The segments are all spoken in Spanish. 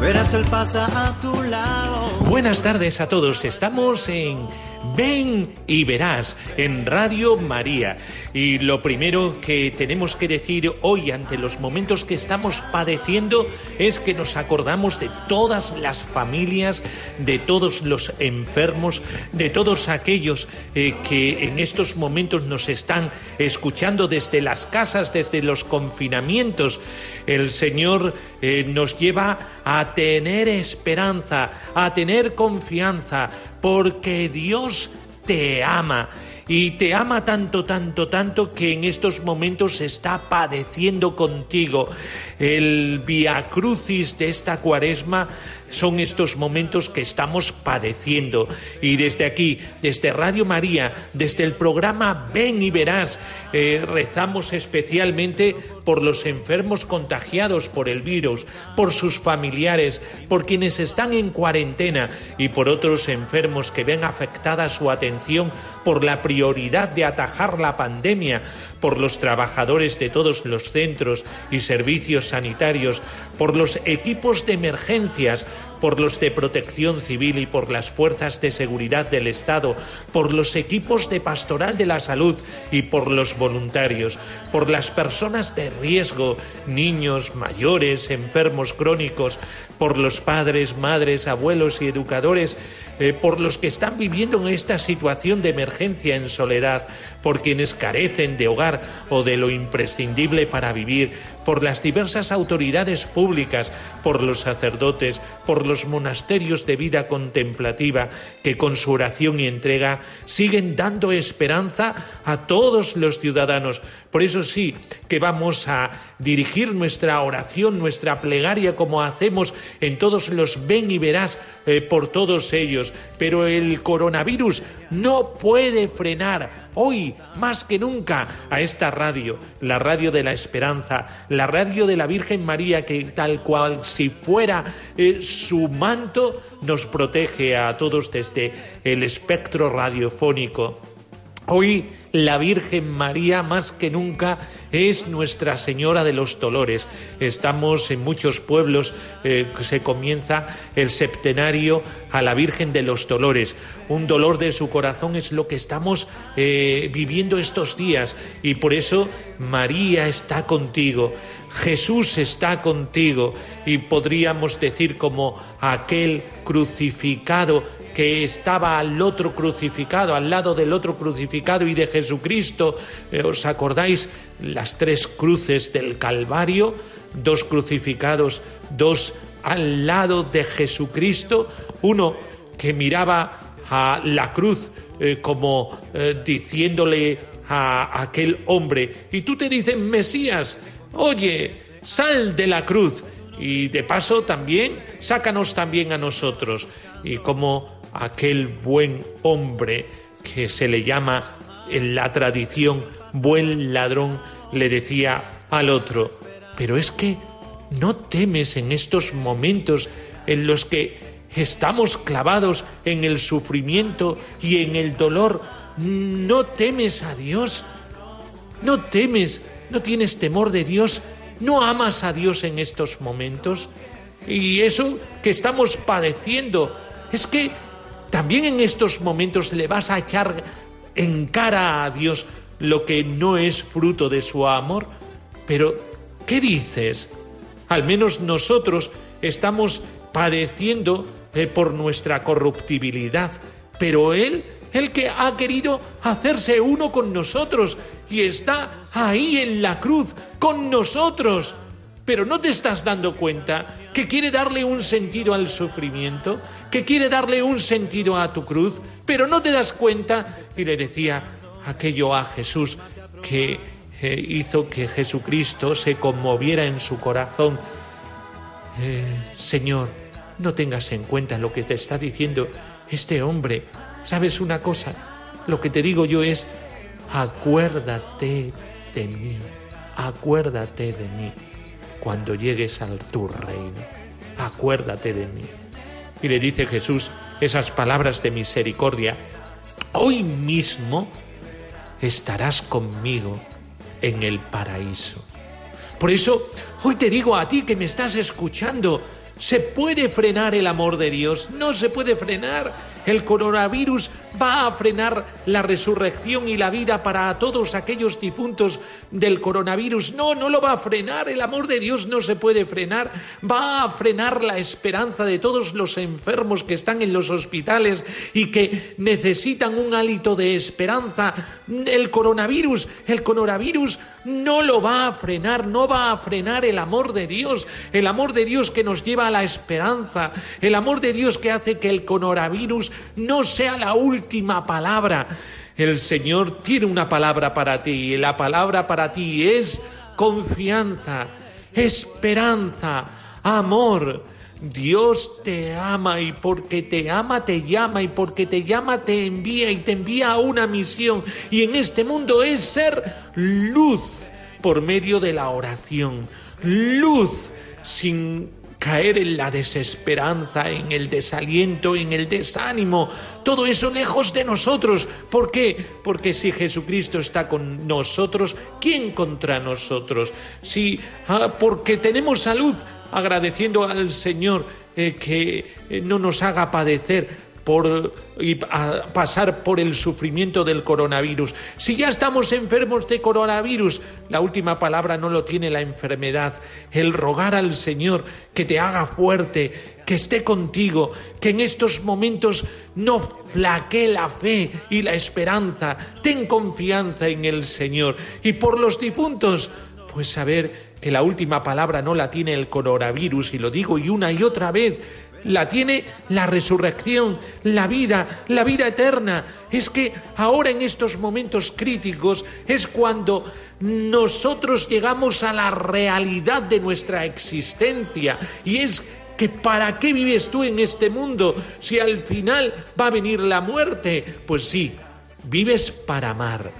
verás el pasa a tu lado. Buenas tardes a todos, estamos en Ven y verás en Radio María. Y lo primero que tenemos que decir hoy ante los momentos que estamos padeciendo es que nos acordamos de todas las familias, de todos los enfermos, de todos aquellos eh, que en estos momentos nos están escuchando desde las casas, desde los confinamientos. El Señor eh, nos lleva a tener esperanza, a tener confianza, porque Dios te ama y te ama tanto, tanto, tanto que en estos momentos está padeciendo contigo. El via crucis de esta cuaresma son estos momentos que estamos padeciendo. Y desde aquí, desde Radio María, desde el programa Ven y Verás, eh, rezamos especialmente por los enfermos contagiados por el virus, por sus familiares, por quienes están en cuarentena y por otros enfermos que ven afectada su atención por la prioridad de atajar la pandemia, por los trabajadores de todos los centros y servicios sanitarios, por los equipos de emergencias, por los de protección civil y por las fuerzas de seguridad del Estado, por los equipos de pastoral de la salud y por los voluntarios, por las personas de riesgo, niños, mayores, enfermos crónicos, por los padres, madres, abuelos y educadores, eh, por los que están viviendo en esta situación de emergencia en soledad, por quienes carecen de hogar o de lo imprescindible para vivir, por las diversas autoridades públicas, por los sacerdotes, por los monasterios de vida contemplativa que con su oración y entrega siguen dando esperanza a todos los ciudadanos. Por eso sí que vamos a dirigir nuestra oración, nuestra plegaria como hacemos en todos los ven y verás eh, por todos ellos. Pero el coronavirus no puede frenar hoy más que nunca a esta radio, la radio de la esperanza, la radio de la Virgen María que tal cual si fuera eh, su manto nos protege a todos desde el espectro radiofónico. Hoy la Virgen María más que nunca es Nuestra Señora de los Dolores. Estamos en muchos pueblos, eh, se comienza el septenario a la Virgen de los Dolores. Un dolor de su corazón es lo que estamos eh, viviendo estos días y por eso María está contigo. Jesús está contigo y podríamos decir como aquel crucificado que estaba al otro crucificado, al lado del otro crucificado y de Jesucristo. Eh, ¿Os acordáis las tres cruces del Calvario? Dos crucificados, dos al lado de Jesucristo, uno que miraba a la cruz eh, como eh, diciéndole a aquel hombre, y tú te dices, Mesías, oye, sal de la cruz y de paso también sácanos también a nosotros. Y como aquel buen hombre que se le llama en la tradición buen ladrón, le decía al otro, pero es que no temes en estos momentos en los que estamos clavados en el sufrimiento y en el dolor, no temes a Dios, no temes, no tienes temor de Dios, no amas a Dios en estos momentos. Y eso que estamos padeciendo es que también en estos momentos le vas a echar en cara a Dios lo que no es fruto de su amor. Pero, ¿qué dices? Al menos nosotros estamos padeciendo eh, por nuestra corruptibilidad, pero Él, el que ha querido hacerse uno con nosotros y está ahí en la cruz con nosotros. Pero ¿no te estás dando cuenta que quiere darle un sentido al sufrimiento? ¿Que quiere darle un sentido a tu cruz? Pero no te das cuenta. Y le decía aquello a Jesús que eh, hizo que Jesucristo se conmoviera en su corazón. Eh, Señor, no tengas en cuenta lo que te está diciendo este hombre. ¿Sabes una cosa? Lo que te digo yo es, acuérdate de mí, acuérdate de mí cuando llegues al tu reino, acuérdate de mí. Y le dice Jesús esas palabras de misericordia, hoy mismo estarás conmigo en el paraíso. Por eso, hoy te digo a ti que me estás escuchando, ¿se puede frenar el amor de Dios? No se puede frenar. El coronavirus va a frenar la resurrección y la vida para todos aquellos difuntos del coronavirus. No, no lo va a frenar. El amor de Dios no se puede frenar. Va a frenar la esperanza de todos los enfermos que están en los hospitales y que necesitan un hálito de esperanza. El coronavirus, el coronavirus no lo va a frenar, no va a frenar el amor de Dios, el amor de Dios que nos lleva a la esperanza, el amor de Dios que hace que el coronavirus no sea la última palabra. El Señor tiene una palabra para ti y la palabra para ti es confianza, esperanza, amor. Dios te ama y porque te ama te llama y porque te llama te envía y te envía a una misión y en este mundo es ser luz por medio de la oración, luz sin caer en la desesperanza, en el desaliento, en el desánimo, todo eso lejos de nosotros. ¿Por qué? Porque si Jesucristo está con nosotros, ¿quién contra nosotros? Si ah, porque tenemos salud, agradeciendo al Señor eh, que eh, no nos haga padecer y pasar por el sufrimiento del coronavirus. Si ya estamos enfermos de coronavirus, la última palabra no lo tiene la enfermedad. El rogar al Señor que te haga fuerte, que esté contigo, que en estos momentos no flaquee la fe y la esperanza. Ten confianza en el Señor. Y por los difuntos, pues saber que la última palabra no la tiene el coronavirus, y lo digo y una y otra vez, la tiene la resurrección, la vida, la vida eterna. Es que ahora en estos momentos críticos es cuando nosotros llegamos a la realidad de nuestra existencia y es que para qué vives tú en este mundo si al final va a venir la muerte. Pues sí, vives para amar,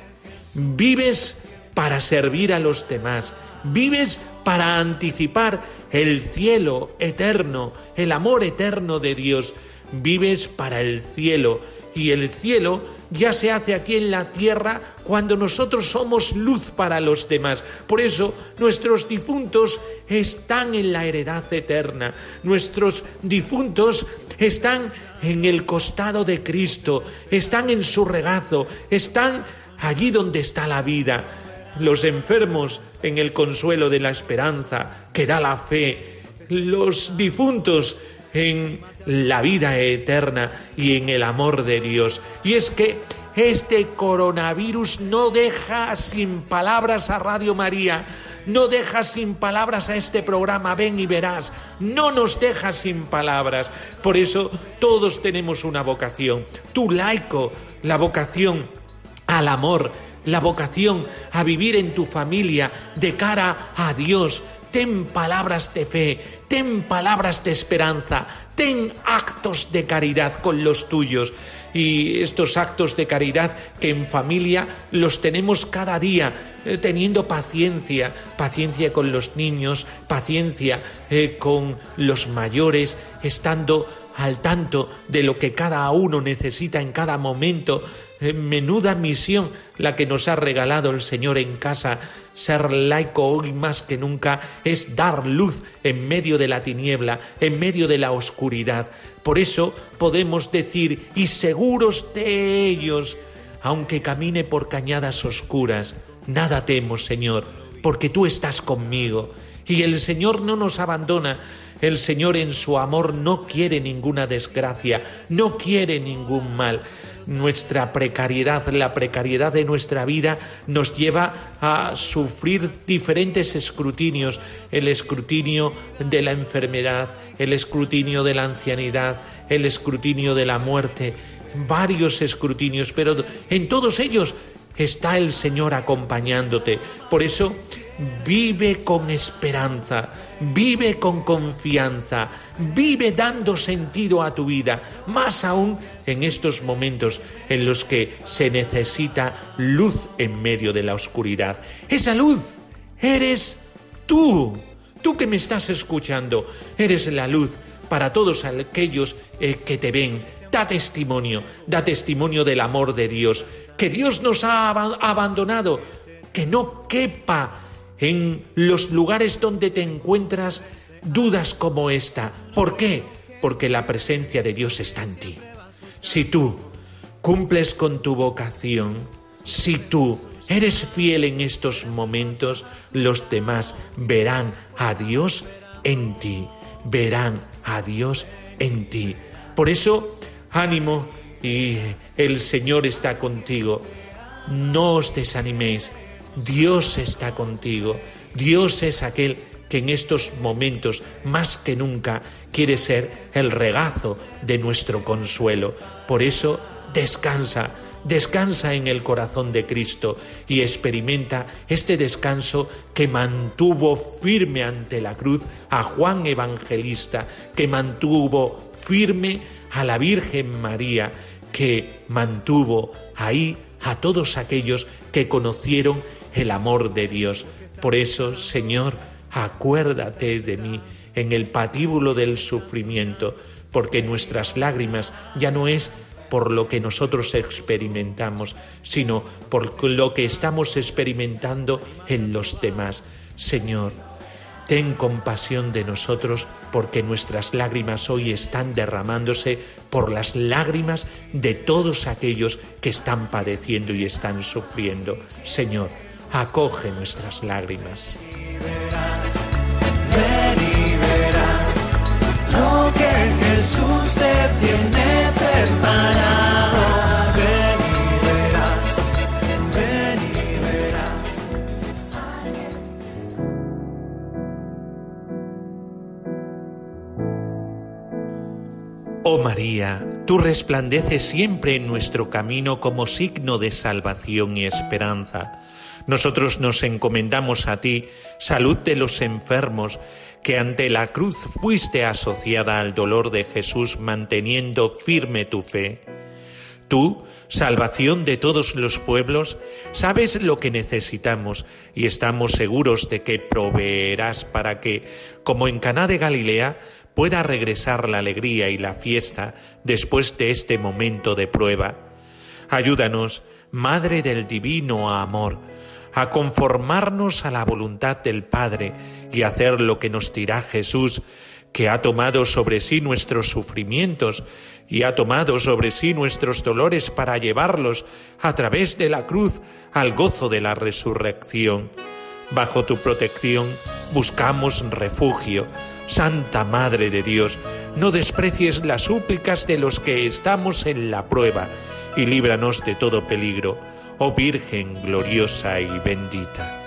vives para servir a los demás, vives para anticipar el cielo eterno, el amor eterno de Dios. Vives para el cielo y el cielo ya se hace aquí en la tierra cuando nosotros somos luz para los demás. Por eso nuestros difuntos están en la heredad eterna. Nuestros difuntos están en el costado de Cristo, están en su regazo, están allí donde está la vida los enfermos en el consuelo de la esperanza que da la fe, los difuntos en la vida eterna y en el amor de Dios. Y es que este coronavirus no deja sin palabras a Radio María, no deja sin palabras a este programa, ven y verás, no nos deja sin palabras. Por eso todos tenemos una vocación, tu laico, la vocación al amor, la vocación a vivir en tu familia de cara a Dios. Ten palabras de fe, ten palabras de esperanza, ten actos de caridad con los tuyos. Y estos actos de caridad que en familia los tenemos cada día, eh, teniendo paciencia, paciencia con los niños, paciencia eh, con los mayores, estando al tanto de lo que cada uno necesita en cada momento, menuda misión la que nos ha regalado el Señor en casa. Ser laico hoy más que nunca es dar luz en medio de la tiniebla, en medio de la oscuridad. Por eso podemos decir, y seguros de ellos, aunque camine por cañadas oscuras, nada temo, Señor, porque tú estás conmigo. Y el Señor no nos abandona, el Señor en su amor no quiere ninguna desgracia, no quiere ningún mal nuestra precariedad, la precariedad de nuestra vida nos lleva a sufrir diferentes escrutinios, el escrutinio de la enfermedad, el escrutinio de la ancianidad, el escrutinio de la muerte, varios escrutinios, pero en todos ellos está el Señor acompañándote. Por eso, vive con esperanza, vive con confianza, vive dando sentido a tu vida, más aún en estos momentos en los que se necesita luz en medio de la oscuridad. Esa luz eres tú, tú que me estás escuchando, eres la luz para todos aquellos eh, que te ven. Da testimonio, da testimonio del amor de Dios, que Dios nos ha abandonado, que no quepa en los lugares donde te encuentras dudas como esta. ¿Por qué? Porque la presencia de Dios está en ti. Si tú cumples con tu vocación, si tú eres fiel en estos momentos, los demás verán a Dios en ti, verán a Dios en ti. Por eso, ánimo, y el Señor está contigo. No os desaniméis, Dios está contigo. Dios es aquel que en estos momentos más que nunca quiere ser el regazo de nuestro consuelo. Por eso, descansa, descansa en el corazón de Cristo y experimenta este descanso que mantuvo firme ante la cruz a Juan Evangelista, que mantuvo firme a la Virgen María, que mantuvo ahí a todos aquellos que conocieron el amor de Dios. Por eso, Señor, acuérdate de mí en el patíbulo del sufrimiento, porque nuestras lágrimas ya no es por lo que nosotros experimentamos, sino por lo que estamos experimentando en los demás. Señor, ten compasión de nosotros porque nuestras lágrimas hoy están derramándose por las lágrimas de todos aquellos que están padeciendo y están sufriendo. Señor, acoge nuestras lágrimas. Lo que Jesús te tiene preparado. Oh María, tú resplandeces siempre en nuestro camino como signo de salvación y esperanza. Nosotros nos encomendamos a ti, salud de los enfermos, que ante la cruz fuiste asociada al dolor de Jesús manteniendo firme tu fe. Tú, salvación de todos los pueblos, sabes lo que necesitamos y estamos seguros de que proveerás para que, como en Caná de Galilea, pueda regresar la alegría y la fiesta después de este momento de prueba. Ayúdanos, Madre del Divino Amor, a conformarnos a la voluntad del Padre y hacer lo que nos dirá Jesús, que ha tomado sobre sí nuestros sufrimientos y ha tomado sobre sí nuestros dolores para llevarlos a través de la cruz al gozo de la resurrección. Bajo tu protección buscamos refugio. Santa Madre de Dios, no desprecies las súplicas de los que estamos en la prueba y líbranos de todo peligro, oh Virgen gloriosa y bendita.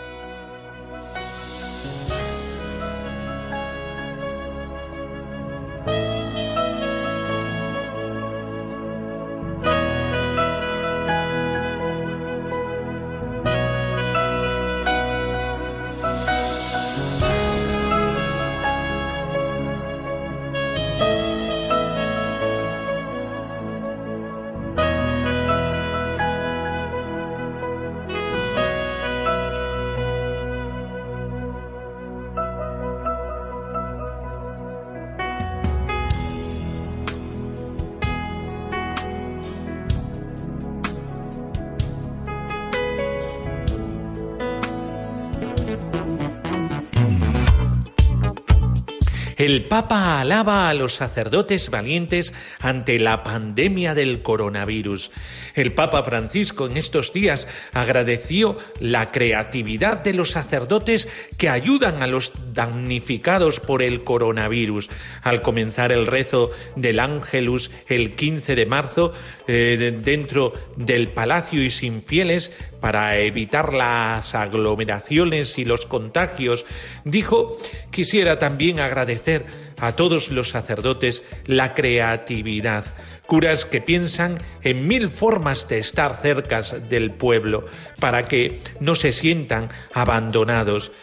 Alaba a los sacerdotes valientes ante la pandemia del coronavirus. El Papa Francisco en estos días agradeció la creatividad de los sacerdotes que ayudan a los damnificados por el coronavirus. Al comenzar el rezo del Ángelus el 15 de marzo, eh, dentro del palacio y sin fieles, para evitar las aglomeraciones y los contagios, dijo, quisiera también agradecer a todos los sacerdotes la creatividad, curas que piensan en mil formas de estar cerca del pueblo para que no se sientan abandonados.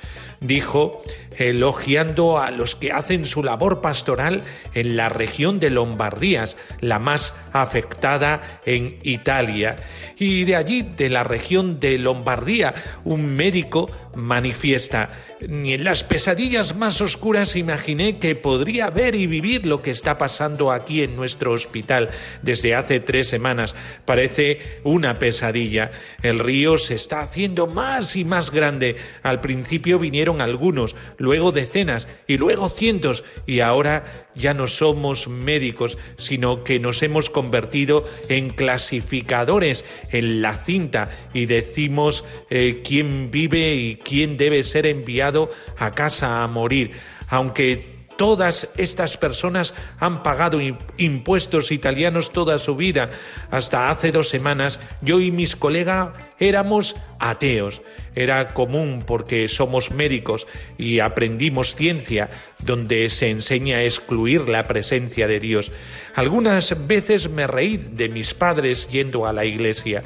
Dijo, elogiando a los que hacen su labor pastoral en la región de Lombardías, la más afectada en Italia. Y de allí, de la región de Lombardía, un médico manifiesta, ni en las pesadillas más oscuras imaginé que podría ver y vivir lo que está pasando aquí en nuestro hospital desde hace tres semanas. Parece una pesadilla. El río se está haciendo más y más grande. Al principio vinieron algunos, luego decenas y luego cientos y ahora ya no somos médicos, sino que nos hemos convertido en clasificadores en la cinta y decimos eh, quién vive y quién debe ser enviado a casa a morir. Aunque Todas estas personas han pagado impuestos italianos toda su vida. Hasta hace dos semanas yo y mis colegas éramos ateos. Era común porque somos médicos y aprendimos ciencia donde se enseña a excluir la presencia de Dios. Algunas veces me reí de mis padres yendo a la iglesia.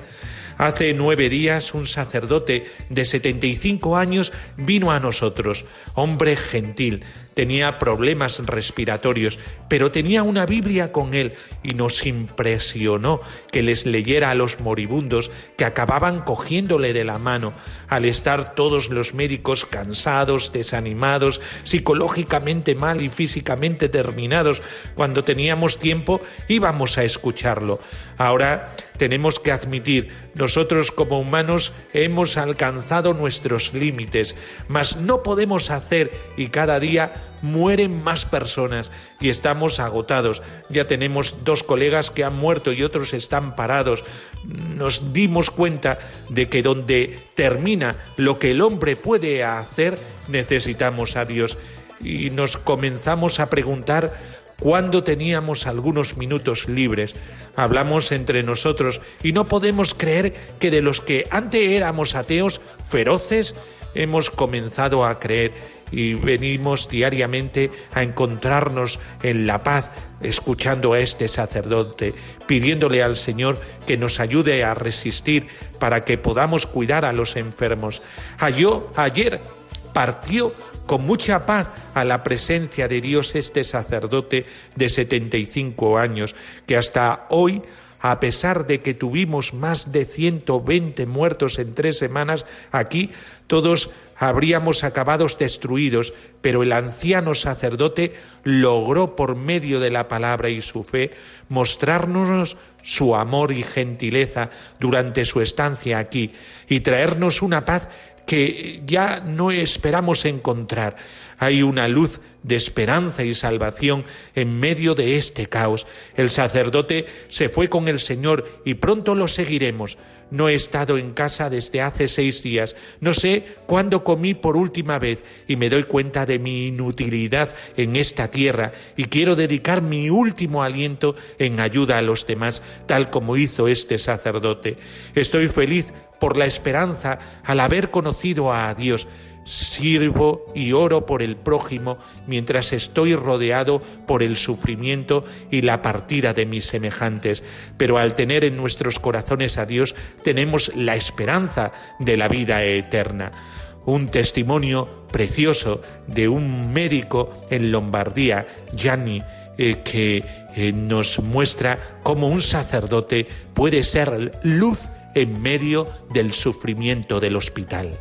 Hace nueve días un sacerdote de 75 años vino a nosotros, hombre gentil, tenía problemas respiratorios, pero tenía una Biblia con él y nos impresionó que les leyera a los moribundos que acababan cogiéndole de la mano, al estar todos los médicos cansados, desanimados, psicológicamente mal y físicamente terminados. Cuando teníamos tiempo íbamos a escucharlo. Ahora tenemos que admitir, nosotros como humanos hemos alcanzado nuestros límites, mas no podemos hacer y cada día mueren más personas y estamos agotados. Ya tenemos dos colegas que han muerto y otros están parados. Nos dimos cuenta de que donde termina lo que el hombre puede hacer, necesitamos a Dios. Y nos comenzamos a preguntar cuándo teníamos algunos minutos libres. Hablamos entre nosotros y no podemos creer que de los que antes éramos ateos feroces, hemos comenzado a creer y venimos diariamente a encontrarnos en la paz, escuchando a este sacerdote, pidiéndole al Señor que nos ayude a resistir para que podamos cuidar a los enfermos. ayer partió con mucha paz a la presencia de Dios este sacerdote de 75 años, que hasta hoy a pesar de que tuvimos más de 120 muertos en tres semanas, aquí todos habríamos acabado destruidos, pero el anciano sacerdote logró por medio de la palabra y su fe mostrarnos su amor y gentileza durante su estancia aquí y traernos una paz que ya no esperamos encontrar. Hay una luz de esperanza y salvación en medio de este caos. El sacerdote se fue con el Señor y pronto lo seguiremos. No he estado en casa desde hace seis días. No sé cuándo comí por última vez y me doy cuenta de mi inutilidad en esta tierra y quiero dedicar mi último aliento en ayuda a los demás, tal como hizo este sacerdote. Estoy feliz por la esperanza al haber conocido a Dios. Sirvo y oro por el prójimo mientras estoy rodeado por el sufrimiento y la partida de mis semejantes. Pero al tener en nuestros corazones a Dios, tenemos la esperanza de la vida eterna. Un testimonio precioso de un médico en Lombardía, Gianni, eh, que eh, nos muestra cómo un sacerdote puede ser luz en medio del sufrimiento del hospital.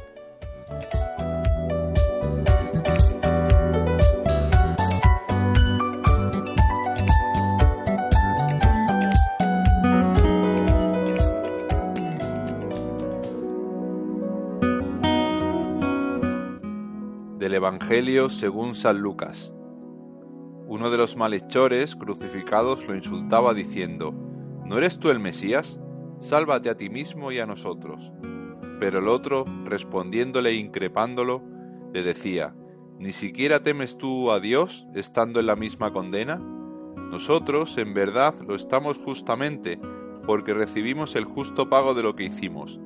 Evangelio según San Lucas. Uno de los malhechores crucificados lo insultaba diciendo, ¿No eres tú el Mesías? sálvate a ti mismo y a nosotros. Pero el otro, respondiéndole e increpándolo, le decía, ¿Ni siquiera temes tú a Dios estando en la misma condena? Nosotros, en verdad, lo estamos justamente, porque recibimos el justo pago de lo que hicimos.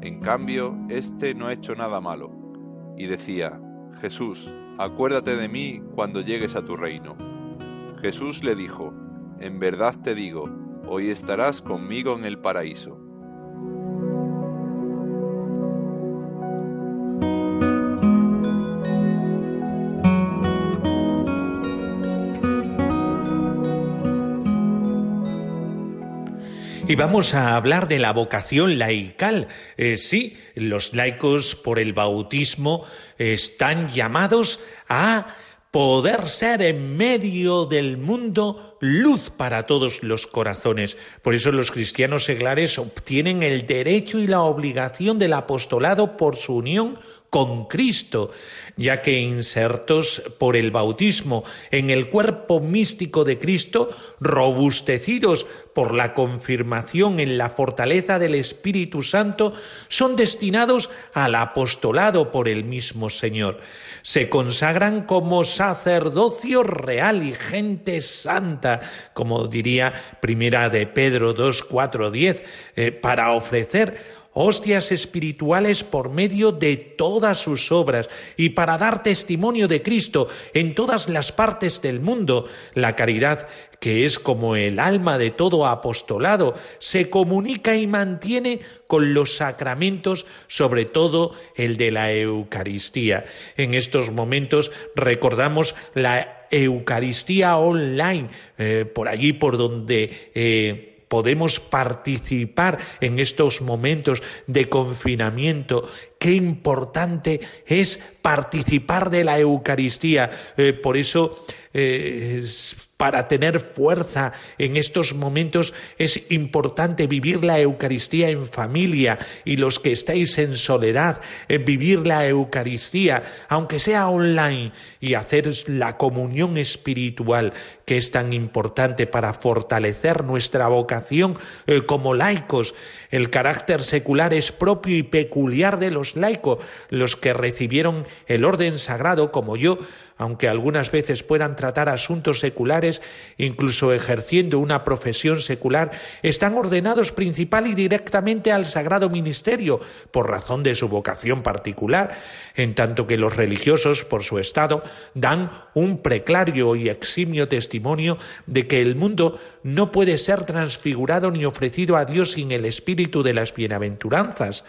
En cambio, éste no ha hecho nada malo. Y decía, Jesús, acuérdate de mí cuando llegues a tu reino. Jesús le dijo, En verdad te digo, hoy estarás conmigo en el paraíso. Y vamos a hablar de la vocación laical. Eh, sí, los laicos por el bautismo están llamados a poder ser en medio del mundo luz para todos los corazones. Por eso los cristianos seglares obtienen el derecho y la obligación del apostolado por su unión con Cristo, ya que insertos por el bautismo en el cuerpo místico de Cristo, robustecidos por la confirmación en la fortaleza del Espíritu Santo, son destinados al apostolado por el mismo Señor. Se consagran como sacerdocio real y gente santa, como diría primera de Pedro 2, 4, 10, para ofrecer hostias espirituales por medio de todas sus obras y para dar testimonio de Cristo en todas las partes del mundo. La caridad, que es como el alma de todo apostolado, se comunica y mantiene con los sacramentos, sobre todo el de la Eucaristía. En estos momentos recordamos la Eucaristía online, eh, por allí por donde eh, podemos participar en estos momentos de confinamiento. Qué importante es participar de la Eucaristía. Eh, por eso, eh, para tener fuerza en estos momentos es importante vivir la Eucaristía en familia y los que estáis en soledad, eh, vivir la Eucaristía, aunque sea online, y hacer la comunión espiritual que es tan importante para fortalecer nuestra vocación como laicos. El carácter secular es propio y peculiar de los laicos, los que recibieron el orden sagrado como yo, aunque algunas veces puedan tratar asuntos seculares, incluso ejerciendo una profesión secular, están ordenados principal y directamente al sagrado ministerio, por razón de su vocación particular, en tanto que los religiosos, por su estado, dan un preclario y eximio testimonio de que el mundo no puede ser transfigurado ni ofrecido a Dios sin el espíritu de las bienaventuranzas.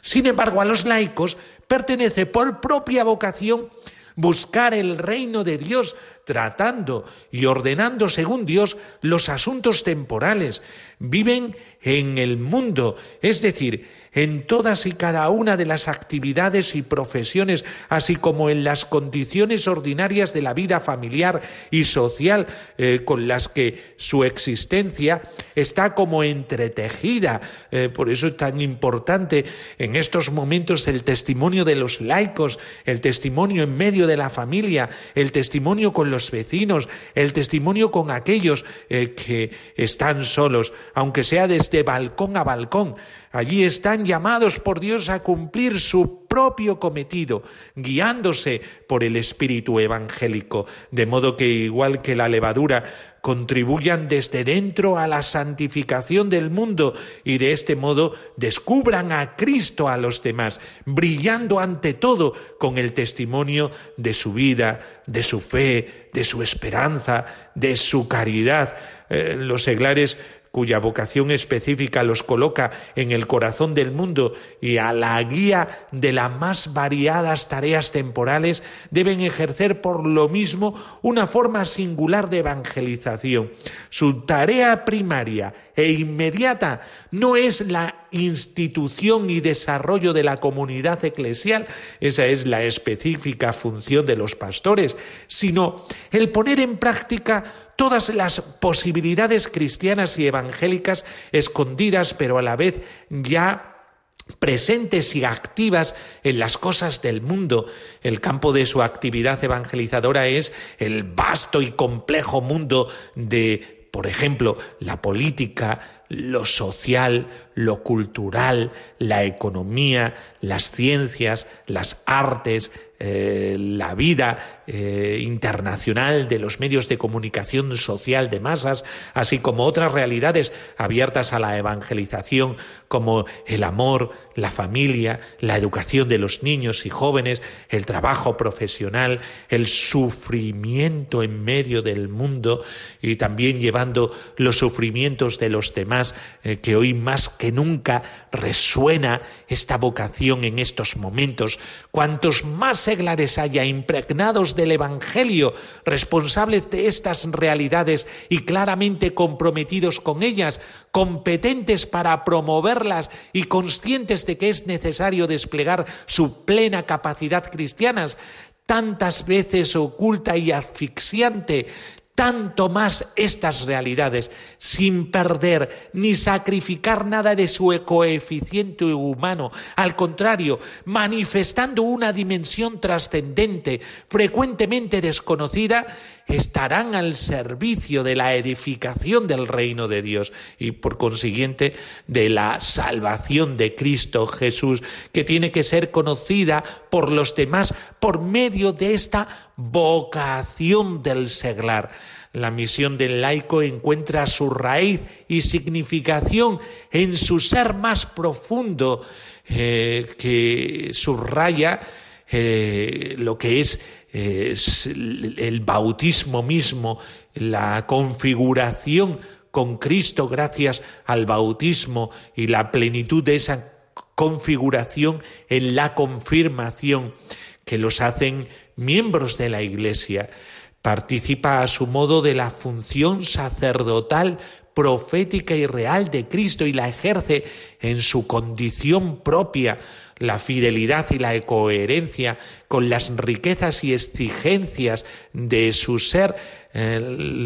Sin embargo, a los laicos pertenece por propia vocación buscar el reino de Dios tratando y ordenando según Dios los asuntos temporales. Viven en el mundo, es decir, en todas y cada una de las actividades y profesiones, así como en las condiciones ordinarias de la vida familiar y social eh, con las que su existencia está como entretejida. Eh, por eso es tan importante en estos momentos el testimonio de los laicos, el testimonio en medio de la familia, el testimonio con los vecinos, el testimonio con aquellos eh, que están solos, aunque sea desde balcón a balcón. Allí están llamados por Dios a cumplir su propio cometido, guiándose por el espíritu evangélico, de modo que igual que la levadura contribuyan desde dentro a la santificación del mundo y de este modo descubran a Cristo a los demás, brillando ante todo con el testimonio de su vida, de su fe, de su esperanza, de su caridad. Eh, los seglares cuya vocación específica los coloca en el corazón del mundo y a la guía de las más variadas tareas temporales, deben ejercer por lo mismo una forma singular de evangelización. Su tarea primaria e inmediata no es la institución y desarrollo de la comunidad eclesial, esa es la específica función de los pastores, sino el poner en práctica todas las posibilidades cristianas y evangélicas escondidas, pero a la vez ya presentes y activas en las cosas del mundo. El campo de su actividad evangelizadora es el vasto y complejo mundo de, por ejemplo, la política, lo social, lo cultural, la economía, las ciencias, las artes, eh, la vida eh, internacional de los medios de comunicación social de masas, así como otras realidades abiertas a la evangelización, como el amor, la familia, la educación de los niños y jóvenes, el trabajo profesional, el sufrimiento en medio del mundo y también llevando los sufrimientos de los demás, eh, que hoy más que nunca resuena esta vocación en estos momentos. Cuantos más seglares haya impregnados del Evangelio, responsables de estas realidades y claramente comprometidos con ellas, competentes para promoverlas y conscientes de que es necesario desplegar su plena capacidad cristiana, tantas veces oculta y asfixiante, tanto más estas realidades, sin perder ni sacrificar nada de su coeficiente humano, al contrario, manifestando una dimensión trascendente, frecuentemente desconocida, estarán al servicio de la edificación del reino de Dios y por consiguiente de la salvación de Cristo Jesús, que tiene que ser conocida por los demás por medio de esta vocación del seglar. La misión del laico encuentra su raíz y significación en su ser más profundo, eh, que subraya eh, lo que es el bautismo mismo, la configuración con Cristo gracias al bautismo y la plenitud de esa configuración en la confirmación que los hacen miembros de la Iglesia. Participa a su modo de la función sacerdotal, profética y real de Cristo y la ejerce en su condición propia, la fidelidad y la coherencia con las riquezas y exigencias de su ser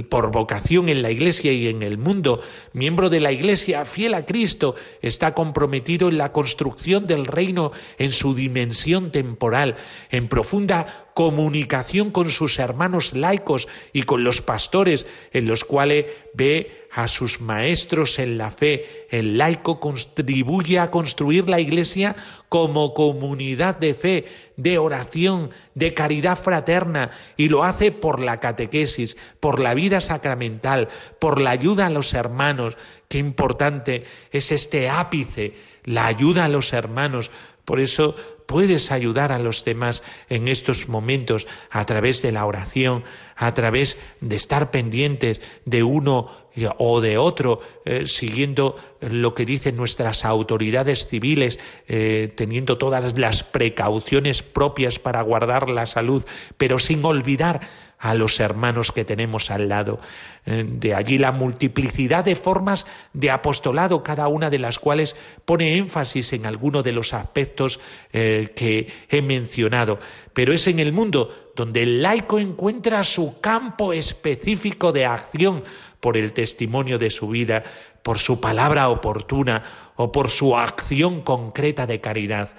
por vocación en la Iglesia y en el mundo, miembro de la Iglesia, fiel a Cristo, está comprometido en la construcción del reino en su dimensión temporal, en profunda comunicación con sus hermanos laicos y con los pastores, en los cuales ve a sus maestros en la fe. El laico contribuye a construir la Iglesia como comunidad de fe, de oración, de caridad fraterna, y lo hace por la catequesis, por la vida sacramental, por la ayuda a los hermanos. Qué importante es este ápice, la ayuda a los hermanos. Por eso puedes ayudar a los demás en estos momentos a través de la oración, a través de estar pendientes de uno o de otro, eh, siguiendo lo que dicen nuestras autoridades civiles, eh, teniendo todas las precauciones propias para guardar la salud, pero sin olvidar a los hermanos que tenemos al lado. Eh, de allí la multiplicidad de formas de apostolado, cada una de las cuales pone énfasis en alguno de los aspectos que he mencionado. Pero es en el mundo donde el laico encuentra su campo específico de acción por el testimonio de su vida, por su palabra oportuna o por su acción concreta de caridad.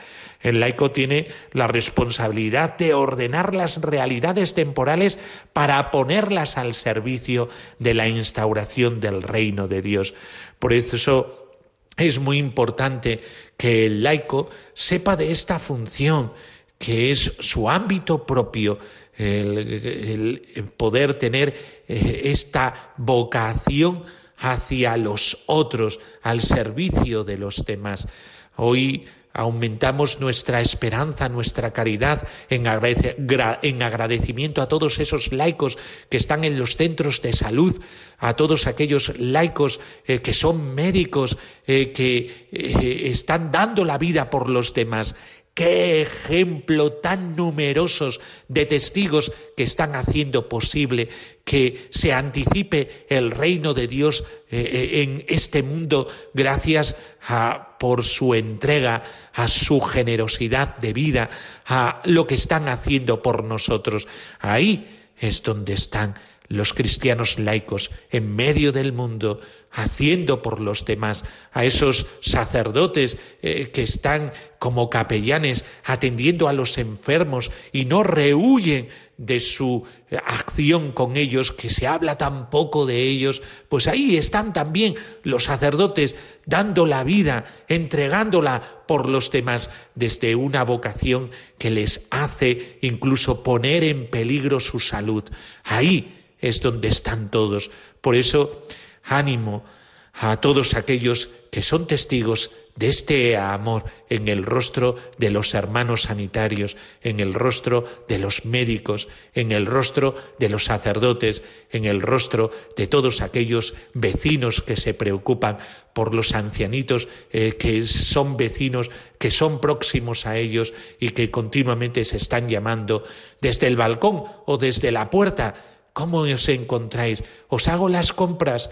El laico tiene la responsabilidad de ordenar las realidades temporales para ponerlas al servicio de la instauración del reino de Dios. Por eso es muy importante que el laico sepa de esta función, que es su ámbito propio, el, poder tener eh, esta vocación hacia los otros, al servicio de los demás. Hoy aumentamos nuestra esperanza, nuestra caridad en, agradecimiento a todos esos laicos que están en los centros de salud, a todos aquellos laicos eh, que son médicos, eh, que están dando la vida por los demás. Qué ejemplo tan numerosos de testigos que están haciendo posible que se anticipe el reino de Dios eh, eh, en este mundo gracias a, por su entrega, a su generosidad de vida, a lo que están haciendo por nosotros. Ahí es donde están los cristianos laicos en medio del mundo, haciendo por los demás, a esos sacerdotes eh, que están como capellanes atendiendo a los enfermos y no rehuyen de su eh, acción con ellos, que se habla tan poco de ellos, pues ahí están también los sacerdotes dando la vida, entregándola por los demás desde una vocación que les hace incluso poner en peligro su salud. Ahí es donde están todos. Por eso, ánimo a todos aquellos que son testigos de este amor en el rostro de los hermanos sanitarios, en el rostro de los médicos, en el rostro de los sacerdotes, en el rostro de todos aquellos vecinos que se preocupan por los ancianitos eh, que son vecinos, que son próximos a ellos y que continuamente se están llamando desde el balcón o desde la puerta ¿Cómo os encontráis? ¿Os hago las compras?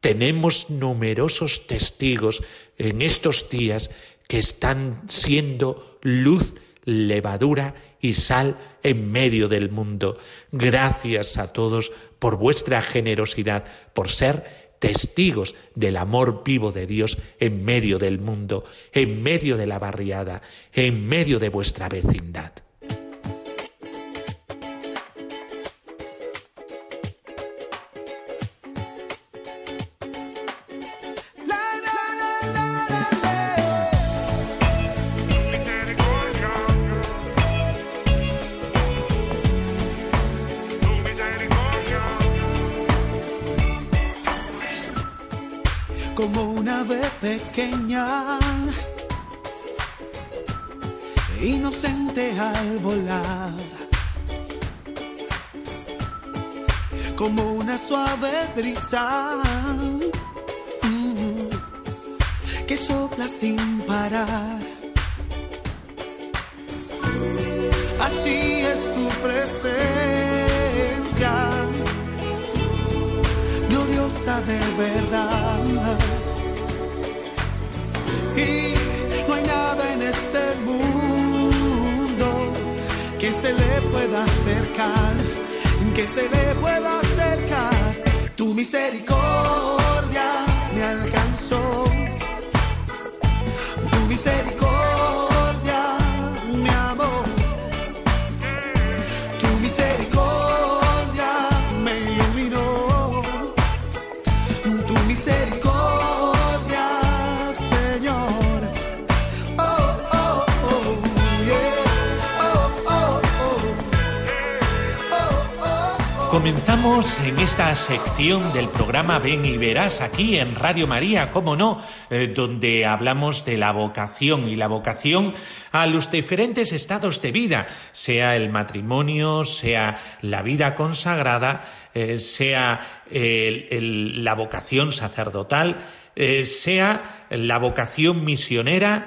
Tenemos numerosos testigos en estos días que están siendo luz, levadura y sal en medio del mundo. Gracias a todos por vuestra generosidad, por ser testigos del amor vivo de Dios en medio del mundo, en medio de la barriada, en medio de vuestra vecindad. Misericordia En esta sección del programa Ven y Verás aquí en Radio María, cómo no, eh, donde hablamos de la vocación y la vocación a los diferentes estados de vida, sea el matrimonio, sea la vida consagrada, eh, sea la vocación sacerdotal, eh, sea la vocación misionera,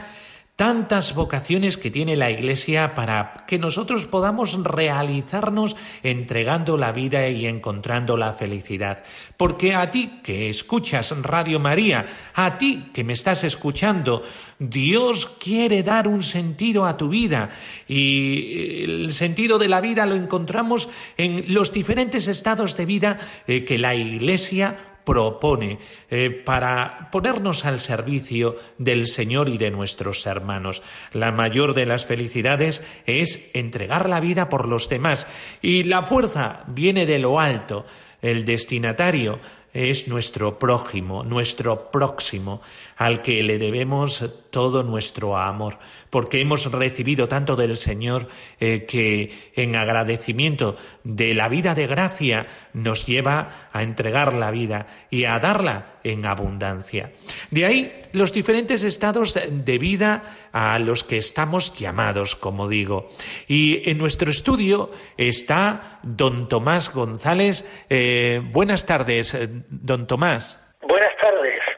tantas vocaciones que tiene la Iglesia para que nosotros podamos realizarnos entregando la vida y encontrando la felicidad. Porque a ti que escuchas Radio María, a ti que me estás escuchando, Dios quiere dar un sentido a tu vida y el sentido de la vida lo encontramos en los diferentes estados de vida eh, que la Iglesia propone eh, para ponernos al servicio del Señor y de nuestros hermanos. La mayor de las felicidades es entregar la vida por los demás y la fuerza viene de lo alto. El destinatario es nuestro prójimo, nuestro próximo, al que le debemos todo nuestro amor, porque hemos recibido tanto del Señor eh, que en agradecimiento de la vida de gracia nos lleva a entregar la vida y a darla en abundancia. De ahí los diferentes estados de vida a los que estamos llamados, como digo. Y en nuestro estudio está don Tomás González. Eh, buenas tardes, don Tomás.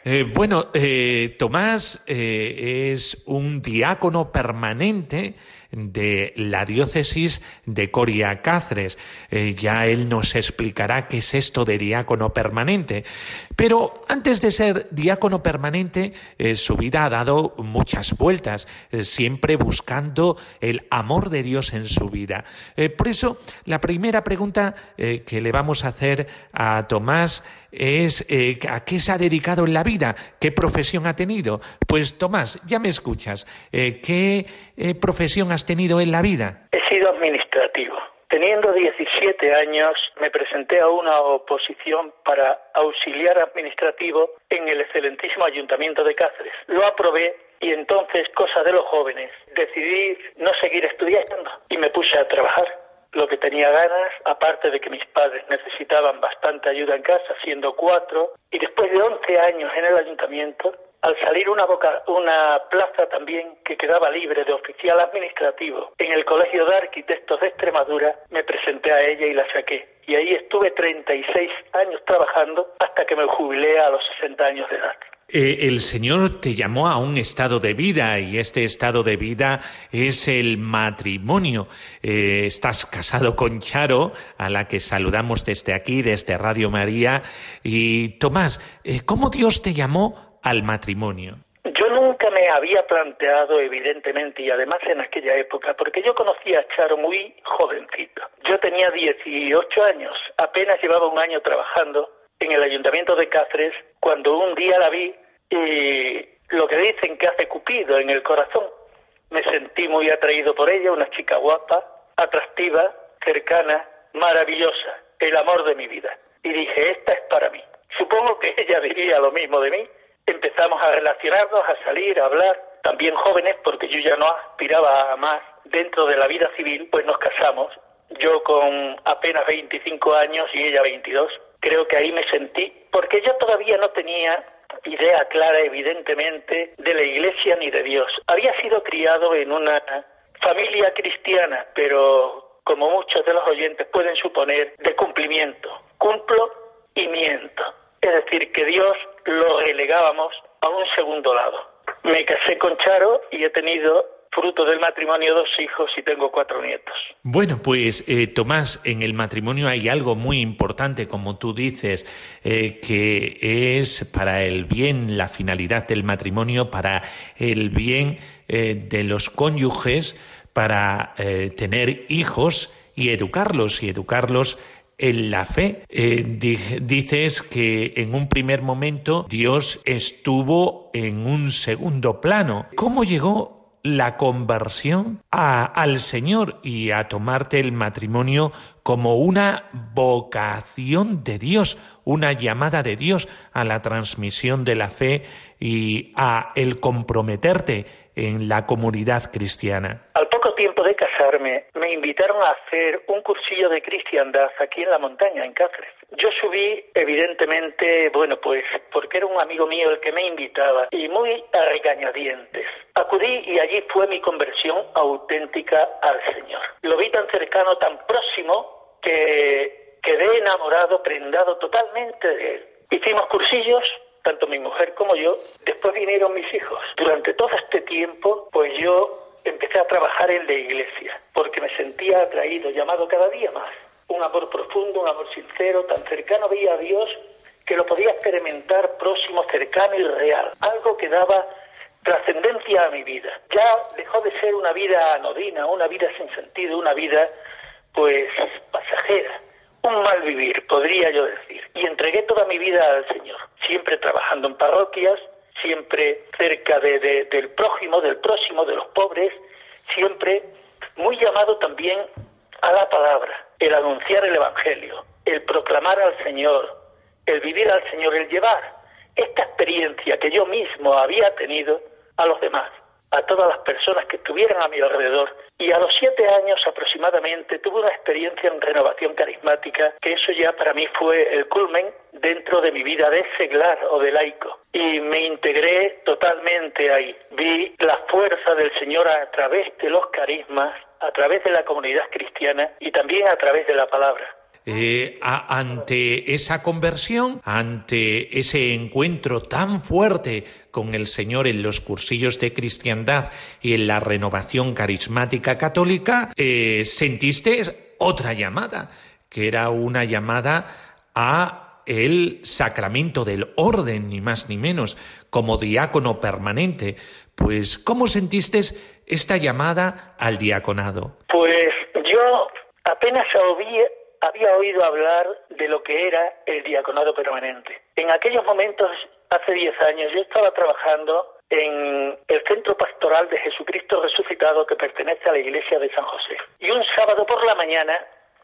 Eh, bueno, eh, Tomás eh, es un diácono permanente de la diócesis de Coria Cáceres. Eh, ya él nos explicará qué es esto de diácono permanente. Pero antes de ser diácono permanente, eh, su vida ha dado muchas vueltas, eh, siempre buscando el amor de Dios en su vida. por eso, la primera pregunta que le vamos a hacer a Tomás es a qué se ha dedicado en la vida, qué profesión ha tenido. Pues Tomás, ya me escuchas, ¿qué profesión has tenido en la vida? He sido administrativo. Teniendo 17 años, me presenté a una oposición para auxiliar administrativo en el excelentísimo Ayuntamiento de Cáceres. Lo aprobé y entonces, cosa de los jóvenes, decidí no seguir estudiando y me puse a trabajar lo que tenía ganas, aparte de que mis padres necesitaban bastante ayuda en casa, siendo cuatro, y después de 11 años en el ayuntamiento, al salir una, una plaza también que quedaba libre de oficial administrativo en el Colegio de Arquitectos de Extremadura, me presenté a ella y la saqué. Y ahí estuve 36 años trabajando hasta que me jubilé a los 60 años de edad. Eh, el Señor te llamó a un estado de vida y este estado de vida es el matrimonio. Eh, estás casado con Charo, a la que saludamos desde aquí, desde Radio María. Y Tomás, eh, ¿cómo Dios te llamó al matrimonio? Yo nunca me había planteado, evidentemente, y además en aquella época, porque yo conocía a Charo muy jovencito. Yo tenía 18 años, apenas llevaba un año trabajando en el ayuntamiento de Cáceres, cuando un día la vi y lo que dicen que hace Cupido en el corazón. Me sentí muy atraído por ella, una chica guapa, atractiva, cercana, maravillosa, el amor de mi vida. Y dije, esta es para mí. Supongo que ella diría lo mismo de mí, empezamos a relacionarnos, a salir, a hablar, también jóvenes, porque yo ya no aspiraba a más dentro de la vida civil, pues nos casamos. Yo con apenas 25 años y ella 22. Creo que ahí me sentí, porque yo todavía no tenía idea clara, evidentemente, de la Iglesia ni de Dios. Había sido criado en una familia cristiana, pero como muchos de los oyentes pueden suponer, de cumplimiento. Cumplo y miento. Es decir, que Dios lo relegábamos a un segundo lado. Me casé con Charo y he tenido fruto del matrimonio dos hijos y tengo cuatro nietos. Bueno, pues eh, Tomás, en el matrimonio hay algo muy importante, como tú dices, eh, que es para el bien, la finalidad del matrimonio, para el bien eh, de los cónyuges, para tener hijos y educarlos y educarlos en la fe. Eh, dices que en un primer momento Dios estuvo en un segundo plano. ¿Cómo llegó la conversión al Señor y a tomarte el matrimonio como una vocación de Dios, una llamada de Dios a la transmisión de la fe y a el comprometerte en la comunidad cristiana. Al poco tiempo de casarme, me invitaron a hacer un cursillo de cristiandad aquí en la montaña, en Cáceres. Yo subí, evidentemente, bueno, pues porque era un amigo mío el que me invitaba y muy a regañadientes. Acudí y allí fue mi conversión auténtica al Señor. Lo vi tan cercano, tan próximo, que quedé enamorado, prendado totalmente de él. Hicimos cursillos, tanto mi mujer como yo. Después vinieron mis hijos. Durante todo este tiempo, pues yo empecé a trabajar en la iglesia, porque me sentía atraído, llamado cada día más. Un amor profundo, un amor sincero, tan cercano veía a Dios que lo podía experimentar próximo, cercano y real. Algo que daba trascendencia a mi vida. Ya dejó de ser una vida anodina, una vida sin sentido, una vida pues pasajera un mal vivir, podría yo decir. Y entregué toda mi vida al Señor, siempre trabajando en parroquias, siempre cerca de, del prójimo, del próximo, de los pobres, siempre muy llamado también a la palabra, el anunciar el Evangelio, el proclamar al Señor, el vivir al Señor, el llevar esta experiencia que yo mismo había tenido a los demás a todas las personas que estuvieran a mi alrededor. Y a los siete años aproximadamente tuve una experiencia en renovación carismática, que eso ya para mí fue el culmen dentro de mi vida de seglar o de laico. Y me integré totalmente ahí. Vi la fuerza del Señor a través de los carismas, a través de la comunidad cristiana y también a través de la palabra. Eh, ante esa conversión, ante ese encuentro tan fuerte con el Señor en los cursillos de cristiandad y en la renovación carismática católica, eh, sentiste otra llamada, que era una llamada a el sacramento del orden, ni más ni menos, como diácono permanente. Pues, ¿cómo sentiste esta llamada al diaconado? Pues yo apenas oí había oído hablar de lo que era el diaconado permanente. En aquellos momentos, hace 10 años, yo estaba trabajando en el Centro Pastoral de Jesucristo Resucitado que pertenece a la iglesia de San José. Y un sábado por la mañana,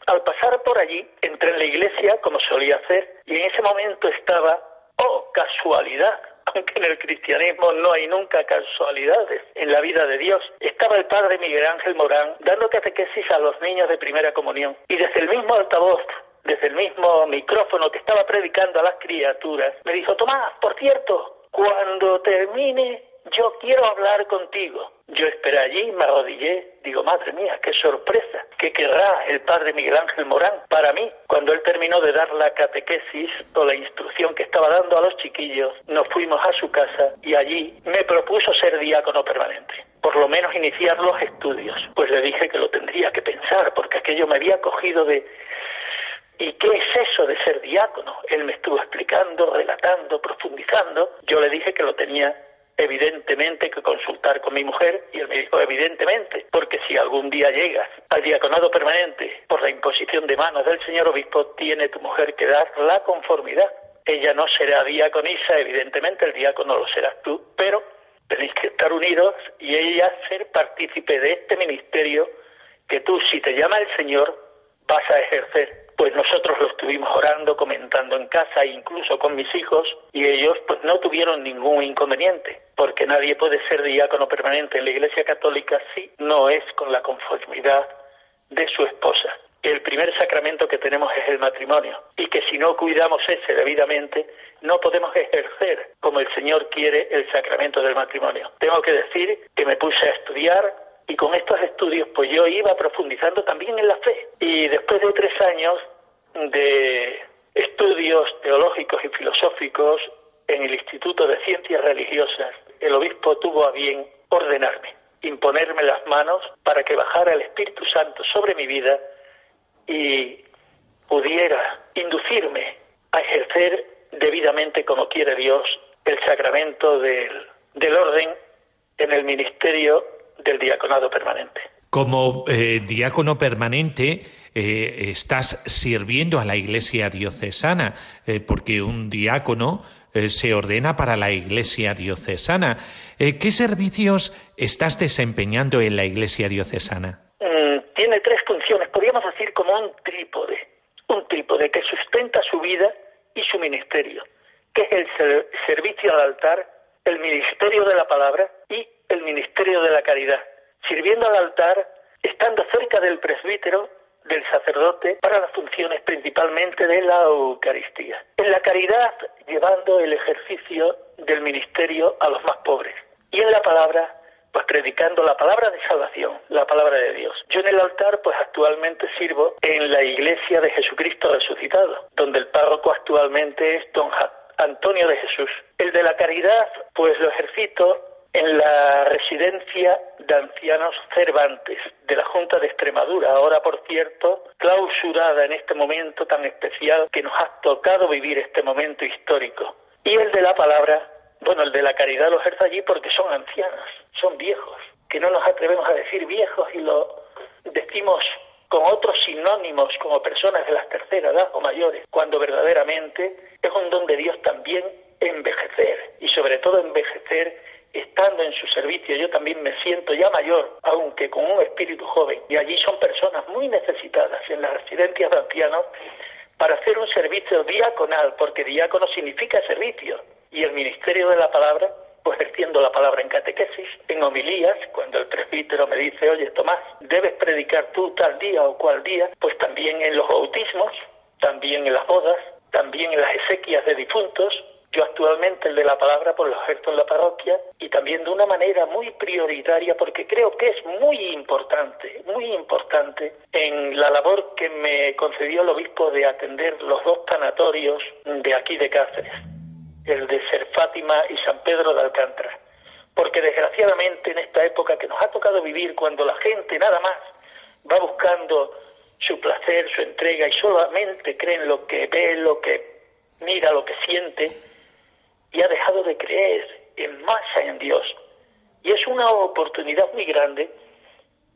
al pasar por allí, entré en la iglesia, como solía hacer, y en ese momento estaba, oh, casualidad, aunque en el cristianismo no hay nunca casualidades en la vida de Dios, estaba el padre Miguel Ángel Morán dando catequesis a los niños de primera comunión. Y desde el mismo altavoz, desde el mismo micrófono que estaba predicando a las criaturas, me dijo, Tomás, por cierto, cuando termine yo quiero hablar contigo. Yo esperé allí, me arrodillé, digo, madre mía, qué sorpresa, qué querrá el padre Miguel Ángel Morán para mí. Cuando él terminó de dar la catequesis o la instrucción que estaba dando a los chiquillos, nos fuimos a su casa y allí me propuso ser diácono permanente por lo menos iniciar los estudios. Pues le dije que lo tendría que pensar, porque aquello me había cogido de... ¿Y qué es eso de ser diácono? Él me estuvo explicando, relatando, profundizando. Yo le dije que lo tenía evidentemente que consultar con mi mujer y él me evidentemente, porque si algún día llegas al diaconado permanente por la imposición de manos del señor obispo, tiene tu mujer que dar la conformidad. Ella no será diaconisa, evidentemente el diácono lo serás tú, pero tenéis que estar unidos y ella ser partícipe de este ministerio que tú, si te llama el Señor, vas a ejercer pues nosotros lo estuvimos orando, comentando en casa, incluso con mis hijos, y ellos pues no tuvieron ningún inconveniente, porque nadie puede ser diácono permanente en la Iglesia Católica si no es con la conformidad de su esposa. El primer sacramento que tenemos es el matrimonio, y que si no cuidamos ese debidamente, no podemos ejercer como el Señor quiere el sacramento del matrimonio. Tengo que decir que me puse a estudiar, y con estos estudios pues yo iba profundizando también en la fe. Y después de tres años de estudios teológicos y filosóficos en el Instituto de Ciencias Religiosas, el obispo tuvo a bien ordenarme, imponerme las manos para que bajara el Espíritu Santo sobre mi vida y pudiera inducirme a ejercer debidamente como quiere Dios el sacramento del, del orden en el ministerio del diaconado permanente. Como eh, diácono permanente, eh, estás sirviendo a la iglesia diocesana, eh, porque un diácono se ordena para la iglesia diocesana. ¿Qué servicios estás desempeñando en la iglesia diocesana? Mm, tiene tres funciones, podríamos decir como un trípode, un trípode que sustenta su vida y su ministerio, que es el servicio al altar, el ministerio de la palabra y el ministerio de la caridad, sirviendo al altar, estando cerca del presbítero, del sacerdote, para las funciones principalmente de la Eucaristía. En la caridad, llevando el ejercicio del ministerio a los más pobres. Y en la palabra, pues predicando la palabra de salvación, la palabra de Dios. Yo en el altar, pues actualmente sirvo en la iglesia de Jesucristo resucitado, donde el párroco actualmente es don Antonio de Jesús. El de la caridad, pues lo ejercito en la residencia de ancianos Cervantes de la Junta de Extremadura, ahora por cierto clausurada en este momento tan especial que nos ha tocado vivir este momento histórico. Y el de la palabra, bueno, el de la caridad lo ejerce allí porque son ancianos, son viejos, que no nos atrevemos a decir viejos y lo decimos con otros sinónimos como personas de la tercera edad o mayores, cuando verdaderamente es un don de Dios también envejecer y sobre todo envejecer estando en su servicio, yo también me siento ya mayor, aunque con un espíritu joven, y allí son personas muy necesitadas en las residencias de ancianos para hacer un servicio diaconal, porque diácono significa servicio, y el ministerio de la palabra, pues ejerciendo la palabra en catequesis, en homilías, cuando el presbítero me dice, oye Tomás, debes predicar tú tal día o cual día, pues también en los bautismos, también en las bodas, también en las exequias de difuntos, yo actualmente el de la palabra por lo ejerzo en la parroquia y también de una manera muy prioritaria porque creo que es muy importante, muy importante en la labor que me concedió el obispo de atender los dos tanatorios de aquí de Cáceres, el de Ser Fátima y San Pedro de Alcántara. Porque desgraciadamente en esta época que nos ha tocado vivir cuando la gente nada más va buscando su placer, su entrega y solamente cree en lo que ve, lo que mira, lo que siente, y ha dejado de creer en masa en Dios. Y es una oportunidad muy grande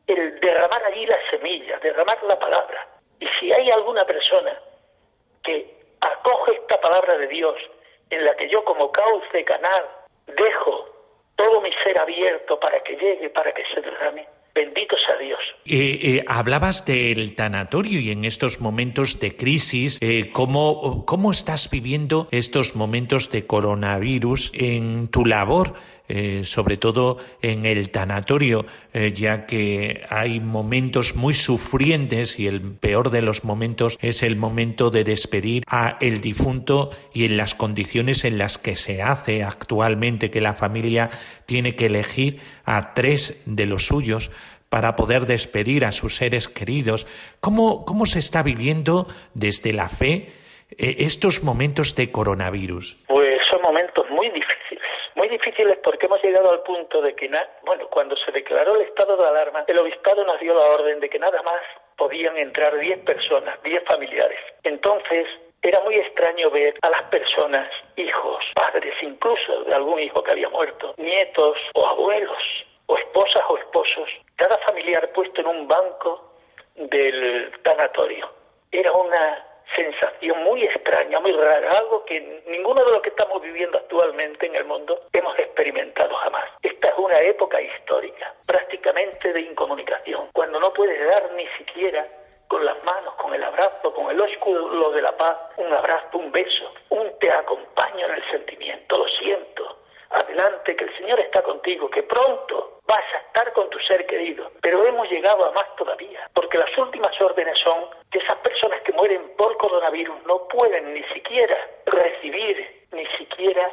el derramar allí la semilla, derramar la palabra. Y si hay alguna persona que acoge esta palabra de Dios, en la que yo como cauce, canal, dejo todo mi ser abierto para que llegue, para que se derrame, Bendito sea Dios. Eh, eh, hablabas del tanatorio y en estos momentos de crisis, eh, ¿cómo, ¿cómo estás viviendo estos momentos de coronavirus en tu labor? Eh, sobre todo en el tanatorio, eh, ya que hay momentos muy sufrientes y el peor de los momentos es el momento de despedir a el difunto y en las condiciones en las que se hace actualmente que la familia tiene que elegir a tres de los suyos para poder despedir a sus seres queridos. ¿Cómo, cómo se está viviendo desde la fe eh, estos momentos de coronavirus? Pues son momentos muy difíciles porque hemos llegado al punto de que, bueno, cuando se declaró el estado de alarma, el obispado nos dio la orden de que nada más podían entrar 10 personas, 10 familiares. Entonces, era muy extraño ver a las personas, hijos, padres, incluso de algún hijo que había muerto, nietos o abuelos, o esposas o esposos, cada familiar puesto en un banco del tanatorio. Era una sensación muy extraña, muy rara, algo que ninguno de los que estamos viviendo actualmente en el mundo hemos experimentado jamás. Esta es una época histórica, prácticamente de incomunicación, cuando no puedes dar ni siquiera con las manos, con el abrazo, con el ósculo de la paz, un abrazo, un beso, un te acompaño en el sentimiento, lo siento, adelante, que el Señor está contigo, que pronto vas a estar con tu ser querido. Pero hemos llegado a más todavía, porque las últimas órdenes son que esas personas mueren por coronavirus no pueden ni siquiera recibir, ni siquiera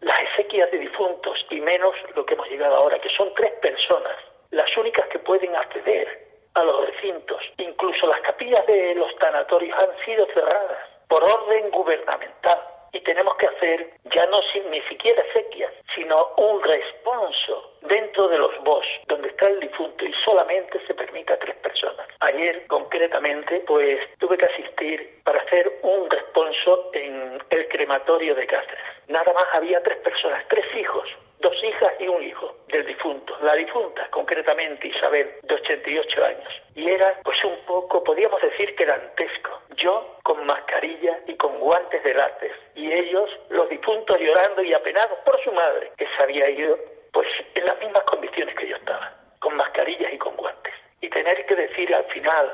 las exequias de difuntos, y menos lo que hemos llegado ahora, que son tres personas, las únicas que pueden acceder a los recintos. Incluso las capillas de los tanatorios han sido cerradas por orden gubernamental y tenemos que hacer ya no sin, ni siquiera sequias, sino un responso dentro de los bos donde está el difunto y solamente se permite a tres personas. Ayer concretamente pues tuve que asistir para hacer un responso en el crematorio de Cáceres. Nada más había tres personas, tres hijos dos hijas y un hijo del difunto. La difunta, concretamente Isabel, de 88 años. Y era, pues un poco, podríamos decir que dantesco. Yo con mascarilla y con guantes de látex. Y ellos, los difuntos, llorando y apenados por su madre, que se había ido, pues en las mismas condiciones que yo estaba, con mascarillas y con guantes. Y tener que decir al final,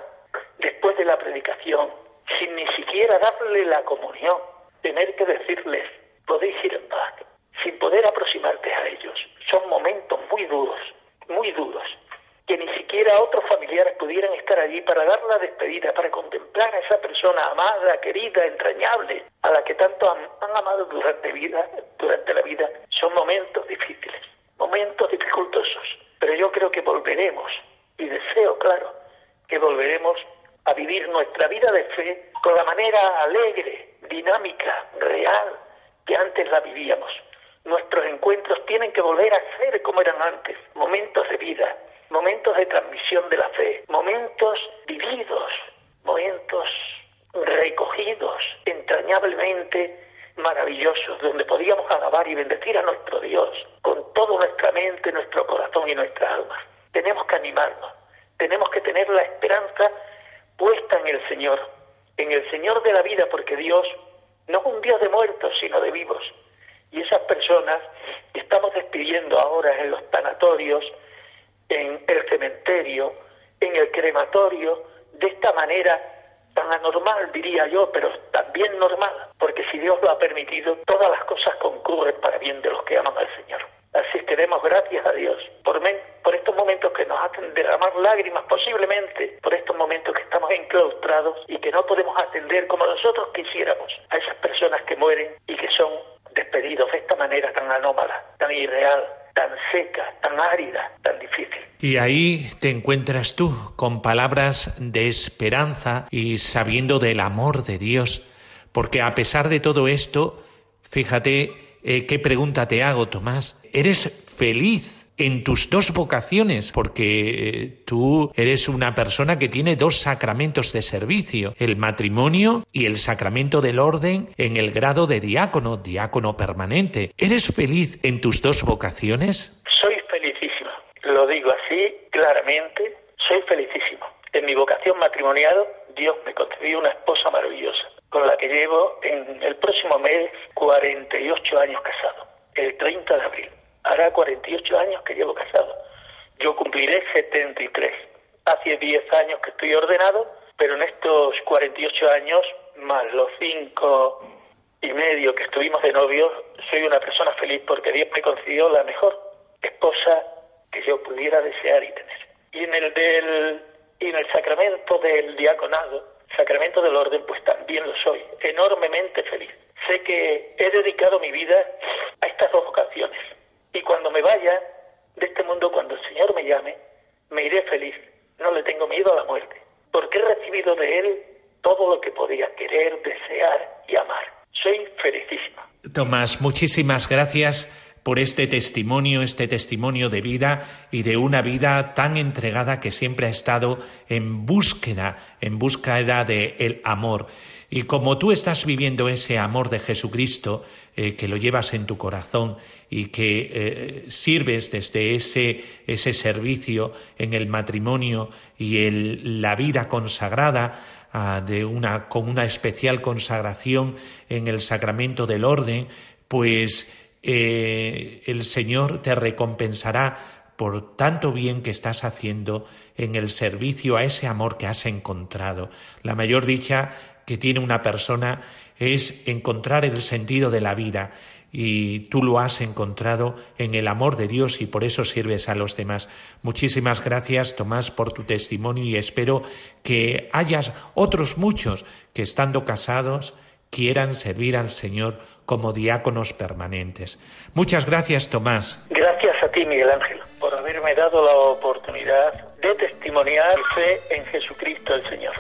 después de la predicación, sin ni siquiera darle la comunión, tener que decirles, podéis ir en paz sin poder a ellos. Son momentos muy duros, muy duros, que ni siquiera otros familiares pudieran estar allí para dar la despedida, para contemplar a esa persona amada, querida, entrañable, a la que tanto han, amado durante, vida, durante la vida. Son momentos difíciles, momentos dificultosos, pero yo creo que volveremos, y deseo, claro, que volveremos a vivir nuestra vida de fe con la manera alegre, dinámica, real, que antes la vivíamos encuentros tienen que volver a ser como eran antes, momentos de vida, momentos de transmisión de la fe, momentos vividos, momentos recogidos entrañablemente maravillosos, donde podíamos alabar y bendecir a nuestro Dios con toda nuestra mente, nuestro corazón y nuestra alma. Tenemos que animarnos, tenemos que tener la esperanza puesta en el Señor, en el Señor de la vida, porque Dios no es un Dios de muertos, sino de vivos. Y esas personas que estamos despidiendo ahora en los tanatorios, en el cementerio, en el crematorio, de esta manera tan anormal, diría yo, pero también normal, porque si Dios lo ha permitido, todas las cosas concurren para bien de los que aman al Señor. Así es que demos gracias a Dios por, por estos momentos que nos hacen derramar lágrimas, posiblemente por estos momentos que estamos enclaustrados y que no podemos atender como nosotros quisiéramos a esas personas que mueren y que son anómala, tan irreal, tan seca, tan árida, tan difícil. Y ahí te encuentras tú con palabras de esperanza y sabiendo del amor de Dios, porque a pesar de todo esto, fíjate eh, qué pregunta te hago, Tomás, ¿eres feliz? en tus dos vocaciones, porque eh, tú eres una persona que tiene dos sacramentos de servicio, el matrimonio y el sacramento del orden en el grado de diácono, diácono permanente. ¿Eres feliz en tus dos vocaciones? Soy felicísimo, lo digo así soy felicísimo. En mi vocación matrimonial, Dios me concedió una esposa maravillosa, con la que llevo en el próximo mes 48 años casado, el 30 de abril hará 48 años que llevo casado. Yo cumpliré 73. Hace 10 años que estoy ordenado, pero en estos 48 años, más los 5 y medio que estuvimos de novios, soy una persona feliz porque Dios me concedió la mejor esposa que yo pudiera desear y tener. Y en el del y en el sacramento del diaconado, sacramento del orden, pues también lo soy, enormemente feliz. Sé que he dedicado mi vida a estas dos vocaciones, y cuando me vaya de este mundo, cuando el Señor me llame, me iré feliz. No le tengo miedo a la muerte, porque he recibido de Él todo lo que podía querer, desear y amar. Soy felicísima. Tomás, muchísimas gracias por este testimonio, este testimonio de vida y de una vida tan entregada que siempre ha estado en búsqueda, en búsqueda de el amor. Y como tú estás viviendo ese amor de Jesucristo, eh, que lo llevas en tu corazón y que eh, sirves desde ese, ese servicio en el matrimonio y en la vida consagrada, ah, de una, con una especial consagración en el sacramento del orden, pues eh, el Señor te recompensará por tanto bien que estás haciendo en el servicio a ese amor que has encontrado. La mayor dicha que tiene una persona es encontrar el sentido de la vida y tú lo has encontrado en el amor de Dios y por eso sirves a los demás. Muchísimas gracias, Tomás, por tu testimonio y espero que hayas otros muchos que estando casados quieran servir al Señor como diáconos permanentes. Muchas gracias, Tomás. Gracias a ti, Miguel Ángel, por haberme dado la oportunidad de testimoniar fe en Jesucristo el Señor.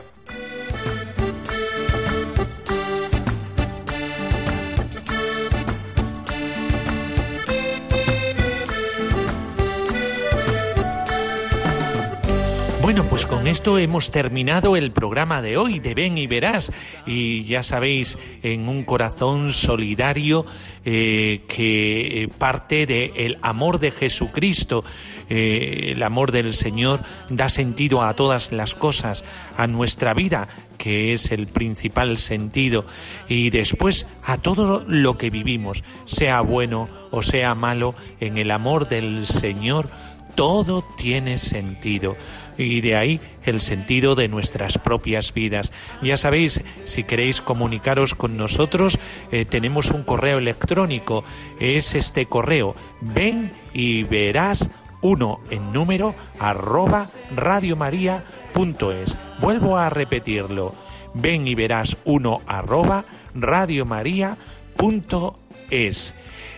Bueno, pues con esto hemos terminado el programa de hoy de Ven y Verás. Y ya sabéis, en un corazón solidario eh, que parte del amor de Jesucristo, eh, el amor del Señor da sentido a todas las cosas, a nuestra vida que es el principal sentido, y después a todo lo que vivimos, sea bueno o sea malo, en el amor del Señor, todo tiene sentido y de ahí el sentido de nuestras propias vidas. Ya sabéis, si queréis comunicaros con nosotros, eh, tenemos un correo electrónico, es este correo, ven y verás uno en número arroba radiomaria.es. Vuelvo a repetirlo, ven y verás uno arroba radiomaria.es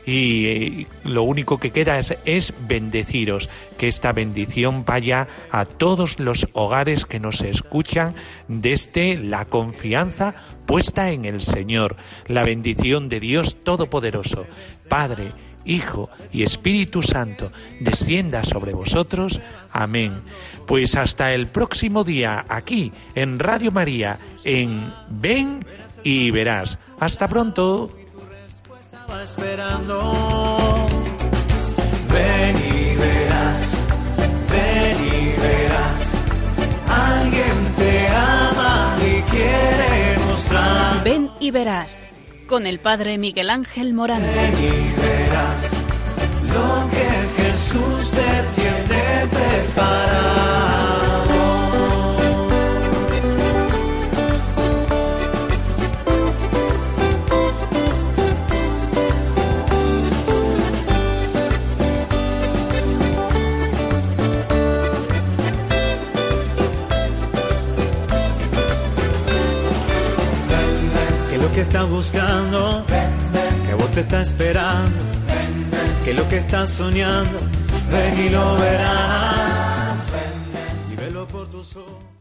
y eh, lo único que queda es, es bendeciros, que esta bendición vaya a todos los hogares que nos escuchan desde la confianza puesta en el Señor, la bendición de Dios Todopoderoso, Padre, Hijo y Espíritu Santo, descienda sobre vosotros. Amén. Pues hasta el próximo día aquí en Radio María, en Ven y Verás. Hasta pronto esperando. Ven y verás, ven y verás. Alguien te ama y quiere mostrar. Ven y verás. Con el padre Miguel Ángel Morán. Ven y verás lo que Jesús te tiene preparado. que estás buscando, ven, ven. que vos te está esperando, ven, que lo que estás soñando, ven y lo verás. Y velo por tus ojos.